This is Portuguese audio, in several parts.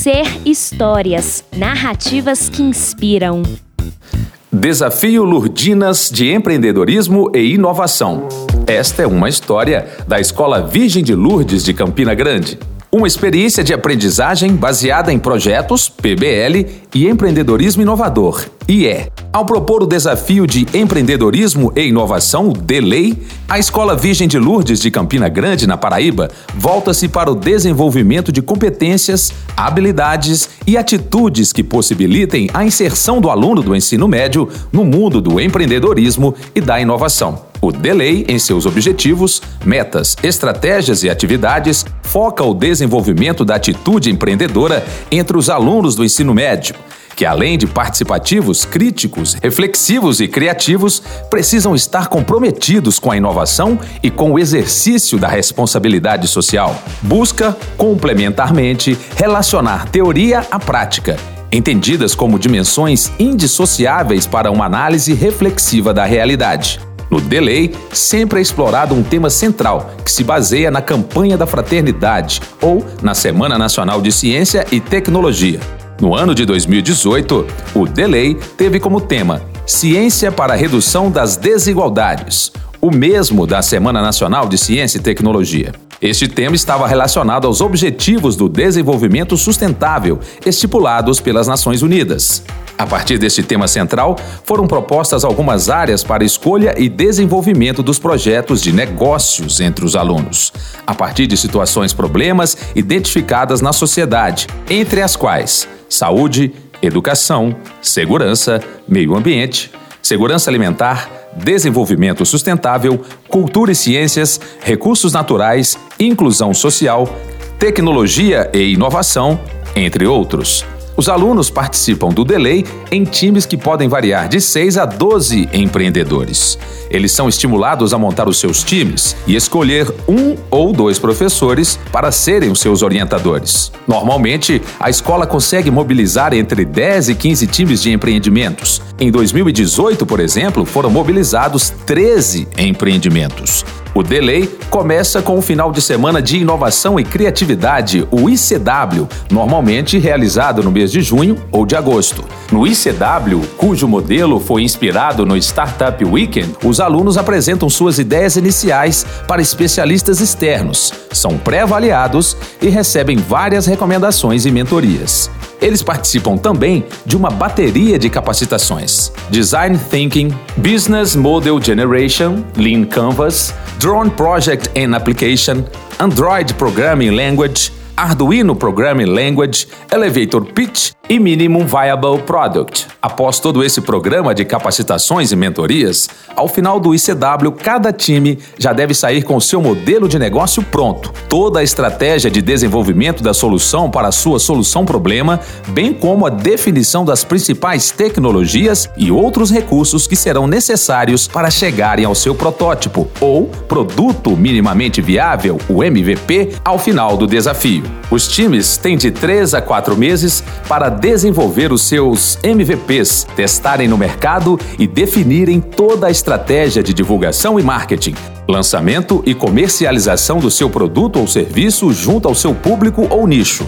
Ser histórias, narrativas que inspiram. Desafio Lurdinas de Empreendedorismo e Inovação. Esta é uma história da Escola Virgem de Lourdes de Campina Grande. Uma experiência de aprendizagem baseada em projetos, PBL e empreendedorismo inovador, IE. Ao propor o desafio de empreendedorismo e inovação, o DELEI, a Escola Virgem de Lourdes de Campina Grande, na Paraíba, volta-se para o desenvolvimento de competências, habilidades e atitudes que possibilitem a inserção do aluno do ensino médio no mundo do empreendedorismo e da inovação. O Delay, em seus objetivos, metas, estratégias e atividades, foca o desenvolvimento da atitude empreendedora entre os alunos do ensino médio, que além de participativos, críticos, reflexivos e criativos, precisam estar comprometidos com a inovação e com o exercício da responsabilidade social. Busca, complementarmente, relacionar teoria à prática entendidas como dimensões indissociáveis para uma análise reflexiva da realidade. No Delay, sempre é explorado um tema central, que se baseia na campanha da fraternidade ou na Semana Nacional de Ciência e Tecnologia. No ano de 2018, o Delay teve como tema Ciência para a Redução das Desigualdades, o mesmo da Semana Nacional de Ciência e Tecnologia. Este tema estava relacionado aos Objetivos do Desenvolvimento Sustentável, estipulados pelas Nações Unidas. A partir deste tema central, foram propostas algumas áreas para escolha e desenvolvimento dos projetos de negócios entre os alunos, a partir de situações problemas identificadas na sociedade, entre as quais saúde, educação, segurança, meio ambiente, segurança alimentar, desenvolvimento sustentável, cultura e ciências, recursos naturais, inclusão social, tecnologia e inovação, entre outros. Os alunos participam do Delay em times que podem variar de 6 a 12 empreendedores. Eles são estimulados a montar os seus times e escolher um ou dois professores para serem os seus orientadores. Normalmente, a escola consegue mobilizar entre 10 e 15 times de empreendimentos. Em 2018, por exemplo, foram mobilizados 13 empreendimentos. O Delay começa com o final de semana de inovação e criatividade, o ICW, normalmente realizado no mês de junho ou de agosto. No ICW, cujo modelo foi inspirado no Startup Weekend, os alunos apresentam suas ideias iniciais para especialistas externos, são pré-avaliados e recebem várias recomendações e mentorias. Eles participam também de uma bateria de capacitações: Design Thinking, Business Model Generation, Lean Canvas, Drone Project and Application, Android Programming Language, Arduino Programming Language, Elevator Pitch e Minimum Viable Product. Após todo esse programa de capacitações e mentorias, ao final do ICW, cada time já deve sair com seu modelo de negócio pronto, toda a estratégia de desenvolvimento da solução para a sua solução problema, bem como a definição das principais tecnologias e outros recursos que serão necessários para chegarem ao seu protótipo ou produto minimamente viável, o MVP, ao final do desafio. Os times têm de 3 a 4 meses para desenvolver os seus MVPs, testarem no mercado e definirem toda a estratégia de divulgação e marketing, lançamento e comercialização do seu produto ou serviço junto ao seu público ou nicho.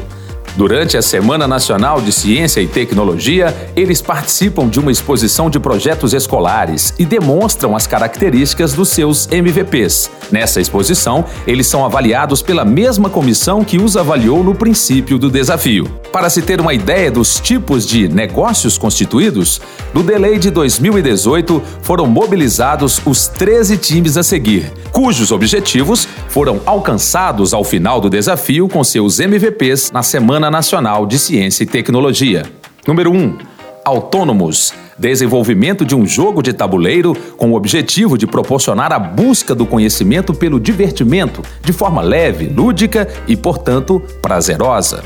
Durante a Semana Nacional de Ciência e Tecnologia, eles participam de uma exposição de projetos escolares e demonstram as características dos seus MVPs. Nessa exposição, eles são avaliados pela mesma comissão que os avaliou no princípio do desafio. Para se ter uma ideia dos tipos de negócios constituídos, no delay de 2018 foram mobilizados os 13 times a seguir, cujos objetivos foram alcançados ao final do desafio com seus MVPs na Semana Nacional de Ciência e Tecnologia. Número 1. Autônomos. Desenvolvimento de um jogo de tabuleiro com o objetivo de proporcionar a busca do conhecimento pelo divertimento, de forma leve, lúdica e, portanto, prazerosa.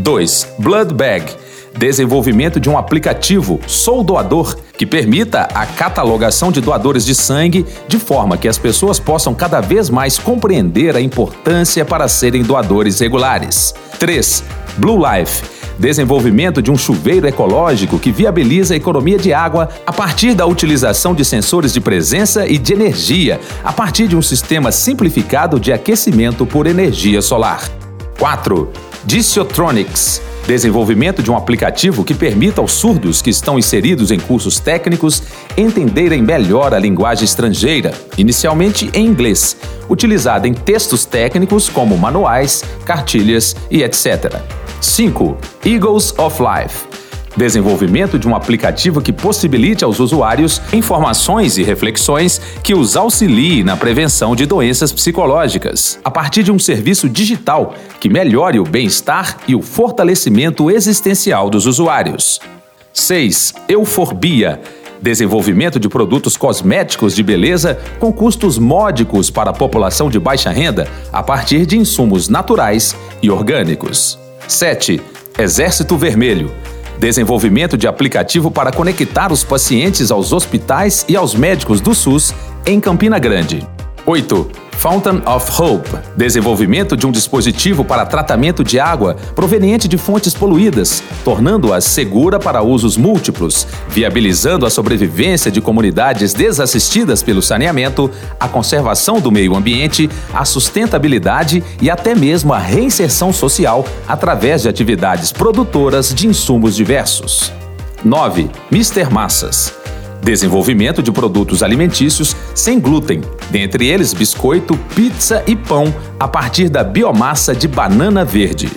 2. Blood Bag desenvolvimento de um aplicativo Sou Doador que permita a catalogação de doadores de sangue de forma que as pessoas possam cada vez mais compreender a importância para serem doadores regulares. 3. Blue Life desenvolvimento de um chuveiro ecológico que viabiliza a economia de água a partir da utilização de sensores de presença e de energia, a partir de um sistema simplificado de aquecimento por energia solar. 4. Diciotronics, desenvolvimento de um aplicativo que permita aos surdos que estão inseridos em cursos técnicos entenderem melhor a linguagem estrangeira, inicialmente em inglês, utilizada em textos técnicos como manuais, cartilhas e etc. 5. Eagles of Life desenvolvimento de um aplicativo que possibilite aos usuários informações e reflexões que os auxilie na prevenção de doenças psicológicas, a partir de um serviço digital que melhore o bem-estar e o fortalecimento existencial dos usuários. 6. Euforbia desenvolvimento de produtos cosméticos de beleza com custos módicos para a população de baixa renda a partir de insumos naturais e orgânicos. 7. Exército Vermelho desenvolvimento de aplicativo para conectar os pacientes aos hospitais e aos médicos do SUS em Campina Grande. 8. Fountain of Hope desenvolvimento de um dispositivo para tratamento de água proveniente de fontes poluídas, tornando-a segura para usos múltiplos, viabilizando a sobrevivência de comunidades desassistidas pelo saneamento, a conservação do meio ambiente, a sustentabilidade e até mesmo a reinserção social através de atividades produtoras de insumos diversos. 9. Mr. Massas desenvolvimento de produtos alimentícios sem glúten, dentre eles biscoito, pizza e pão a partir da biomassa de banana verde.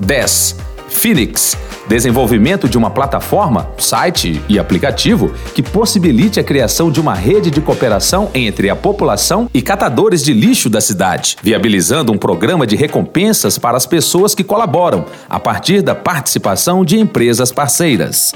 10. Phoenix desenvolvimento de uma plataforma, site e aplicativo que possibilite a criação de uma rede de cooperação entre a população e catadores de lixo da cidade, viabilizando um programa de recompensas para as pessoas que colaboram, a partir da participação de empresas parceiras.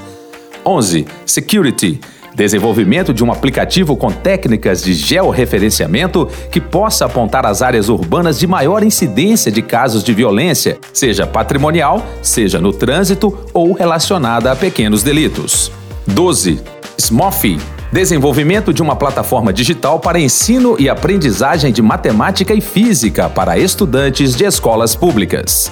11. Security Desenvolvimento de um aplicativo com técnicas de georreferenciamento que possa apontar as áreas urbanas de maior incidência de casos de violência, seja patrimonial, seja no trânsito ou relacionada a pequenos delitos. 12. Smofy desenvolvimento de uma plataforma digital para ensino e aprendizagem de matemática e física para estudantes de escolas públicas.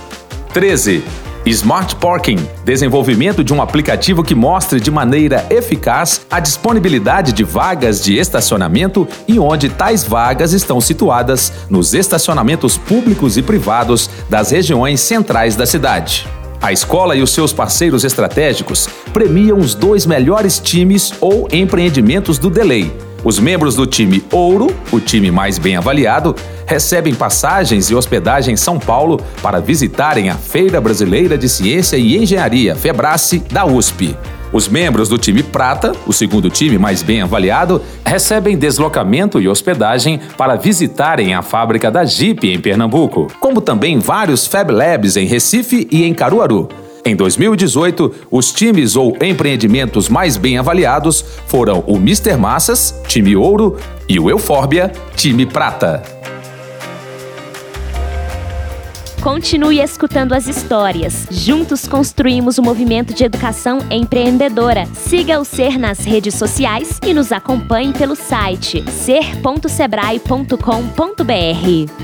13. Smart Parking desenvolvimento de um aplicativo que mostre de maneira eficaz a disponibilidade de vagas de estacionamento e onde tais vagas estão situadas nos estacionamentos públicos e privados das regiões centrais da cidade. A escola e os seus parceiros estratégicos premiam os dois melhores times ou empreendimentos do Delay os membros do time Ouro, o time mais bem avaliado, recebem passagens e hospedagem em São Paulo para visitarem a Feira Brasileira de Ciência e Engenharia, Febrace, da USP. Os membros do time Prata, o segundo time mais bem avaliado, recebem deslocamento e hospedagem para visitarem a fábrica da Jeep em Pernambuco, como também vários Fab Labs em Recife e em Caruaru. Em 2018, os times ou empreendimentos mais bem avaliados foram o Mr. Massas, time ouro, e o Eufórbia, time prata. Continue escutando as histórias. Juntos construímos o um movimento de educação empreendedora. Siga o Ser nas redes sociais e nos acompanhe pelo site ser.sebrae.com.br.